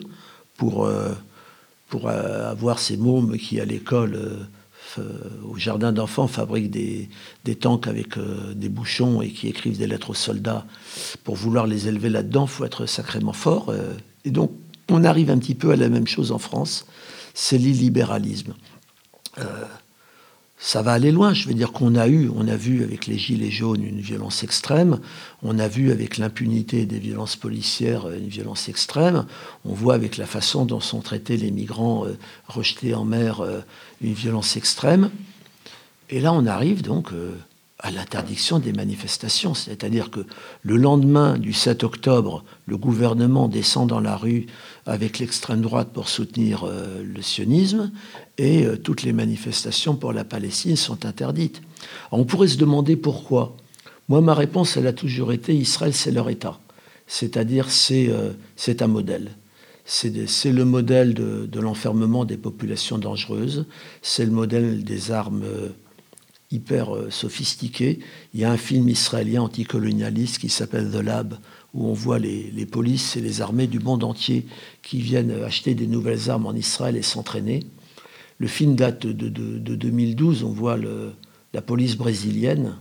pour... Euh, pour euh, avoir ces mômes qui, à l'école, euh, au jardin d'enfants, fabriquent des, des, tanks avec des bouchons et qui écrivent des lettres aux soldats, pour vouloir les élever là-dedans, il faut être sacrément fort. et donc, on arrive un petit peu à la même chose en France, c'est l'illibéralisme ça va aller loin. Je veux dire qu'on a eu, on a vu avec les gilets jaunes une violence extrême, on a vu avec l'impunité des violences policières une violence extrême, on voit avec la façon dont sont traités les migrants euh, rejetés en mer euh, une violence extrême. Et là, on arrive donc euh, à l'interdiction des manifestations. C'est-à-dire que le lendemain du 7 octobre, le gouvernement descend dans la rue avec l'extrême droite pour soutenir euh, le sionisme et euh, toutes les manifestations pour la Palestine sont interdites. on pourrait se demander pourquoi. Moi, ma réponse, elle a toujours été Israël, c'est leur État. C'est-à-dire, c'est euh, un modèle. C'est le modèle de, l'enfermement des populations dangereuses. C'est le modèle des armes hyper euh, sophistiquées. Il y a un film israélien anticolonialiste qui s'appelle The Lab, où on voit les, polices et les armées du monde entier qui viennent acheter des nouvelles armes en Israël et s'entraîner. Le film date de, de, de 2012. On voit la police brésilienne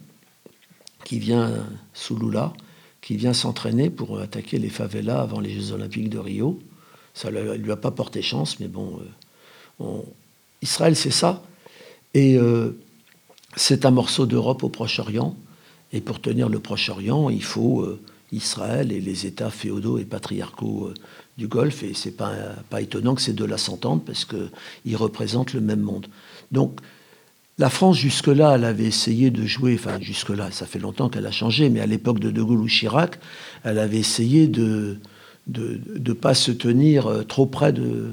qui vient sous Lula, qui vient s'entraîner pour attaquer les favelas avant les Jeux Olympiques de Rio. Ça ne lui a pas porté chance, mais bon, euh, Israël, c'est ça. Et euh, c'est un morceau d'Europe au Proche-Orient. Et pour tenir le Proche-Orient, il faut euh, Israël et les États féodaux et patriarcaux du Golfe. Et c'est pas, pas étonnant que ces deux-là s'entendent parce qu'ils représentent le même monde. Donc, la France, jusque-là, elle avait essayé de jouer, enfin jusque-là, ça fait longtemps qu'elle a changé, mais à l'époque de De Gaulle ou Chirac, elle avait essayé de ne de, pas se tenir euh, trop près de,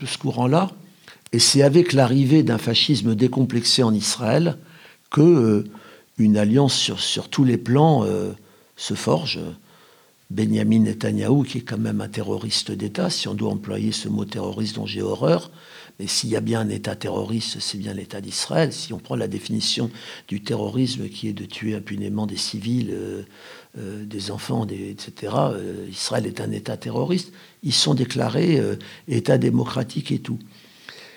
de ce courant-là. Et c'est avec l'arrivée d'un fascisme décomplexé en Israël que euh, une alliance sur, sur, tous les plans euh, se forge. Benjamin Netanyahou, qui est quand même un terroriste d'État, si on doit employer ce mot terroriste dont j'ai horreur, mais s'il y a bien un État terroriste, c'est bien l'État d'Israël. Si on prend la définition du terrorisme qui est de tuer impunément des civils, euh, des enfants, etc., Israël est un État terroriste. Ils sont déclarés État démocratique et tout.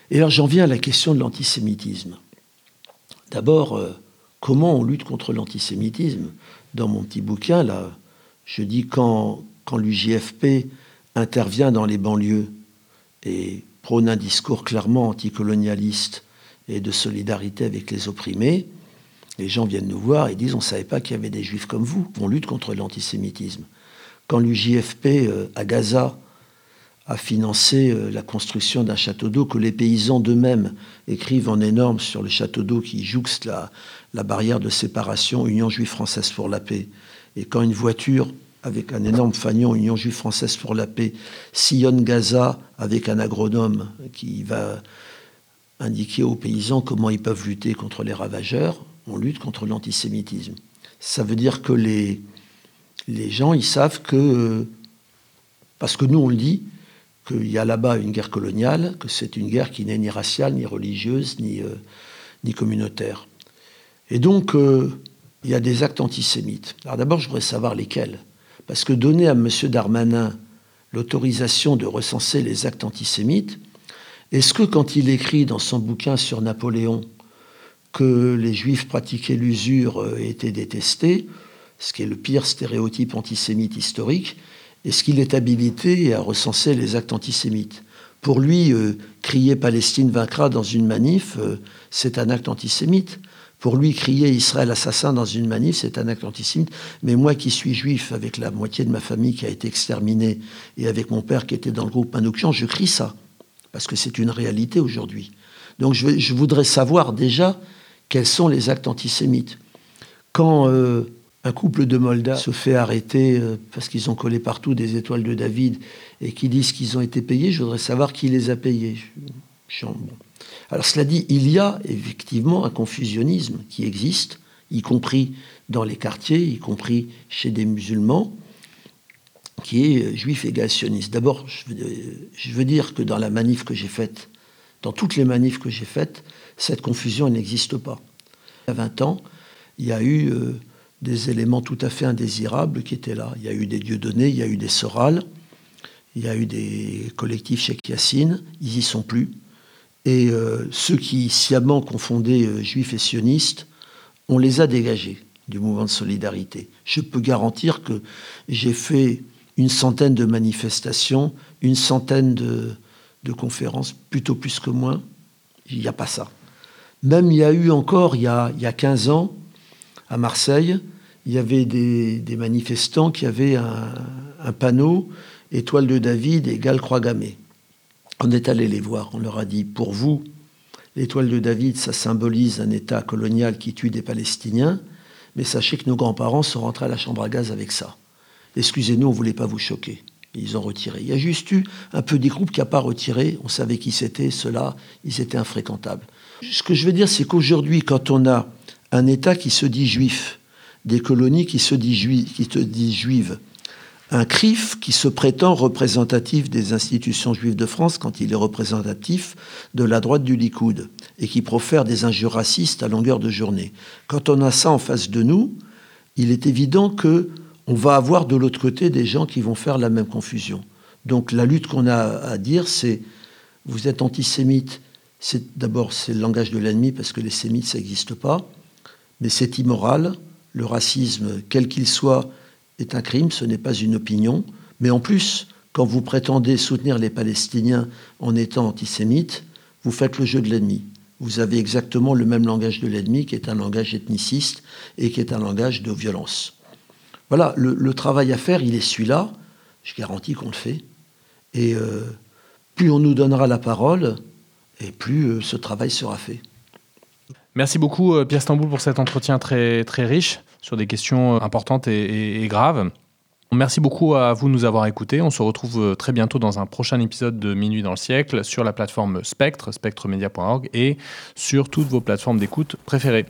Et alors j'en viens à la question de l'antisémitisme. D'abord, comment on lutte contre l'antisémitisme Dans mon petit bouquin, je dis quand, quand l'UJFP intervient dans les banlieues et prône un discours clairement anticolonialiste et de solidarité avec les opprimés, les gens viennent nous voir et disent on ne savait pas qu'il y avait des juifs comme vous. On lutte contre l'antisémitisme. Quand l'UJFP euh, à Gaza a financé euh, la construction d'un château d'eau que les paysans d'eux-mêmes écrivent en énorme sur le château d'eau qui jouxte la, la barrière de séparation Union juive française pour la paix. Et quand une voiture avec un énorme fanion, Union juive française pour la paix, sillonne Gaza avec un agronome qui va indiquer aux paysans comment ils peuvent lutter contre les ravageurs. On lutte contre l'antisémitisme. Ça veut dire que les, les gens, ils savent que, parce que nous on le dit, qu'il y a là-bas une guerre coloniale, que c'est une guerre qui n'est ni raciale, ni religieuse, ni, euh, communautaire. Et donc, euh, il y a des actes antisémites. Alors d'abord, je voudrais savoir lesquels. Parce que donner à M. Darmanin l'autorisation de recenser les actes antisémites, est-ce que quand il écrit dans son bouquin sur Napoléon que les juifs pratiquaient l'usure euh, et étaient détestés, ce qui est le pire stéréotype antisémite historique, est-ce qu'il est habilité à recenser les actes antisémites Pour lui, euh, crier Palestine vaincra dans une manif, euh, c'est un acte antisémite. Pour lui, crier Israël assassin dans une manif, c'est un acte antisémite. Mais moi qui suis juif, avec la moitié de ma famille qui a été exterminée, et avec mon père qui était dans le groupe Manoukian, je crie ça. Parce que c'est une réalité aujourd'hui. Donc je, voudrais savoir déjà quels sont les actes antisémites. Quand euh, un couple de Moldaves se fait arrêter euh, parce qu'ils ont collé partout des étoiles de David et qui disent qu'ils ont été payés, je voudrais savoir qui les a payés. Alors cela dit, il y a effectivement un confusionnisme qui existe, y compris dans les quartiers, y compris chez des musulmans, qui est juif égationniste. D'abord, je veux dire que dans la manif que j'ai faite, dans toutes les manifs que j'ai faites, cette confusion n'existe pas. Il y a 20 ans, il y a eu euh, des éléments tout à fait indésirables qui étaient là. Il y a eu des dieux donnés, il y a eu des sorales, il y a eu des collectifs chez Yassine, ils n'y sont plus. Et euh, ceux qui sciemment confondaient euh, juifs et sionistes, on les a dégagés du mouvement de solidarité. Je peux garantir que j'ai fait une centaine de manifestations, une centaine de, conférences, plutôt plus que moins. Il n'y a pas ça. Même il y a eu encore, il y a, il y 15 ans, à Marseille, il y avait des, manifestants qui avaient un, panneau Étoile de David égale croix gammée. On est allé les voir, on leur a dit, pour vous, l'étoile de David, ça symbolise un État colonial qui tue des Palestiniens, mais sachez que nos grands-parents sont rentrés à la chambre à gaz avec ça. Excusez-nous, on ne voulait pas vous choquer. Ils ont retiré. Il y a juste eu un peu des groupes qui n'ont pas retiré. On savait qui c'était, ceux-là, ils étaient infréquentables. Ce que je veux dire, c'est qu'aujourd'hui, quand on a un État qui se dit juif, des colonies qui se disent juives. Un CRIF qui se prétend représentatif des institutions juives de France quand il est représentatif de la droite du Likoud et qui profère des injures racistes à longueur de journée. Quand on a ça en face de nous, il est évident que on va avoir de l'autre côté des gens qui vont faire la même confusion. Donc la lutte qu'on a à dire, c'est vous êtes antisémite, c'est d'abord c'est le langage de l'ennemi parce que les sémites ça n'existe pas, mais c'est immoral. Le racisme, quel qu'il soit, est un crime, ce n'est pas une opinion. Mais en plus, quand vous prétendez soutenir les Palestiniens en étant antisémite, vous faites le jeu de l'ennemi. Vous avez exactement le même langage de l'ennemi qui est un langage ethniciste et qui est un langage de violence. Voilà, le, travail à faire, il est celui-là. Je garantis qu'on le fait. Et euh, plus on nous donnera la parole, et plus euh, ce travail sera fait. Merci beaucoup euh, Pierre Stamboul pour cet entretien très, très riche sur des questions importantes et, et graves. Merci beaucoup à vous de nous avoir écoutés. On se retrouve très bientôt dans un prochain épisode de Minuit dans le siècle sur la plateforme Spectre, spectremedia.org et sur toutes vos plateformes d'écoute préférées.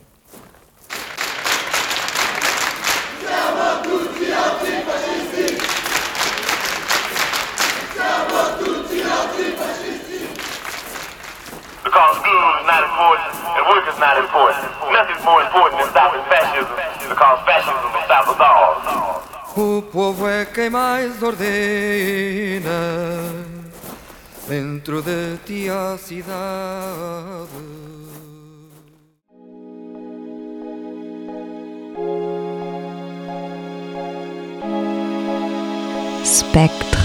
O povo é quem mais ordena dentro de ti a cidade. Spectre